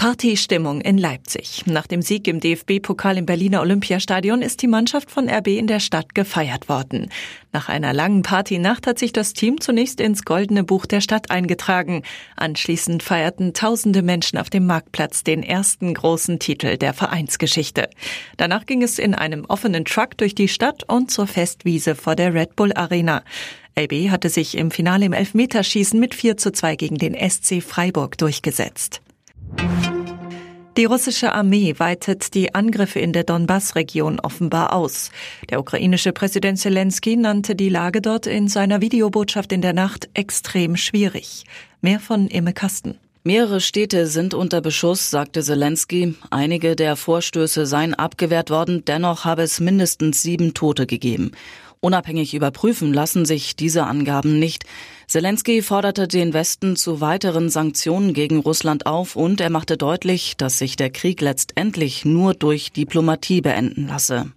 Partystimmung in Leipzig. Nach dem Sieg im DFB-Pokal im Berliner Olympiastadion ist die Mannschaft von RB in der Stadt gefeiert worden. Nach einer langen Partynacht hat sich das Team zunächst ins Goldene Buch der Stadt eingetragen. Anschließend feierten tausende Menschen auf dem Marktplatz den ersten großen Titel der Vereinsgeschichte. Danach ging es in einem offenen Truck durch die Stadt und zur Festwiese vor der Red Bull Arena. RB hatte sich im Finale im Elfmeterschießen mit 4 zu 2 gegen den SC Freiburg durchgesetzt. Die russische Armee weitet die Angriffe in der Donbass-Region offenbar aus. Der ukrainische Präsident Zelensky nannte die Lage dort in seiner Videobotschaft in der Nacht extrem schwierig. Mehr von Imme Kasten. Mehrere Städte sind unter Beschuss, sagte Zelensky. Einige der Vorstöße seien abgewehrt worden, dennoch habe es mindestens sieben Tote gegeben. Unabhängig überprüfen lassen sich diese Angaben nicht. Zelensky forderte den Westen zu weiteren Sanktionen gegen Russland auf und er machte deutlich, dass sich der Krieg letztendlich nur durch Diplomatie beenden lasse.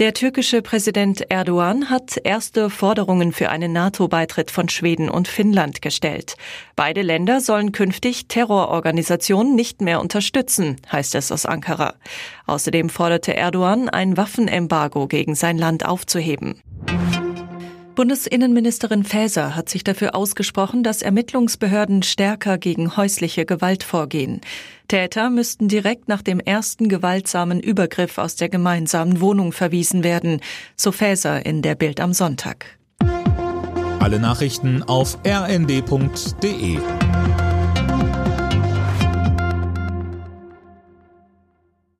Der türkische Präsident Erdogan hat erste Forderungen für einen NATO-Beitritt von Schweden und Finnland gestellt. Beide Länder sollen künftig Terrororganisationen nicht mehr unterstützen, heißt es aus Ankara. Außerdem forderte Erdogan, ein Waffenembargo gegen sein Land aufzuheben. Bundesinnenministerin Faeser hat sich dafür ausgesprochen, dass Ermittlungsbehörden stärker gegen häusliche Gewalt vorgehen. Täter müssten direkt nach dem ersten gewaltsamen Übergriff aus der gemeinsamen Wohnung verwiesen werden, so Faeser in der Bild am Sonntag. Alle Nachrichten auf rnd.de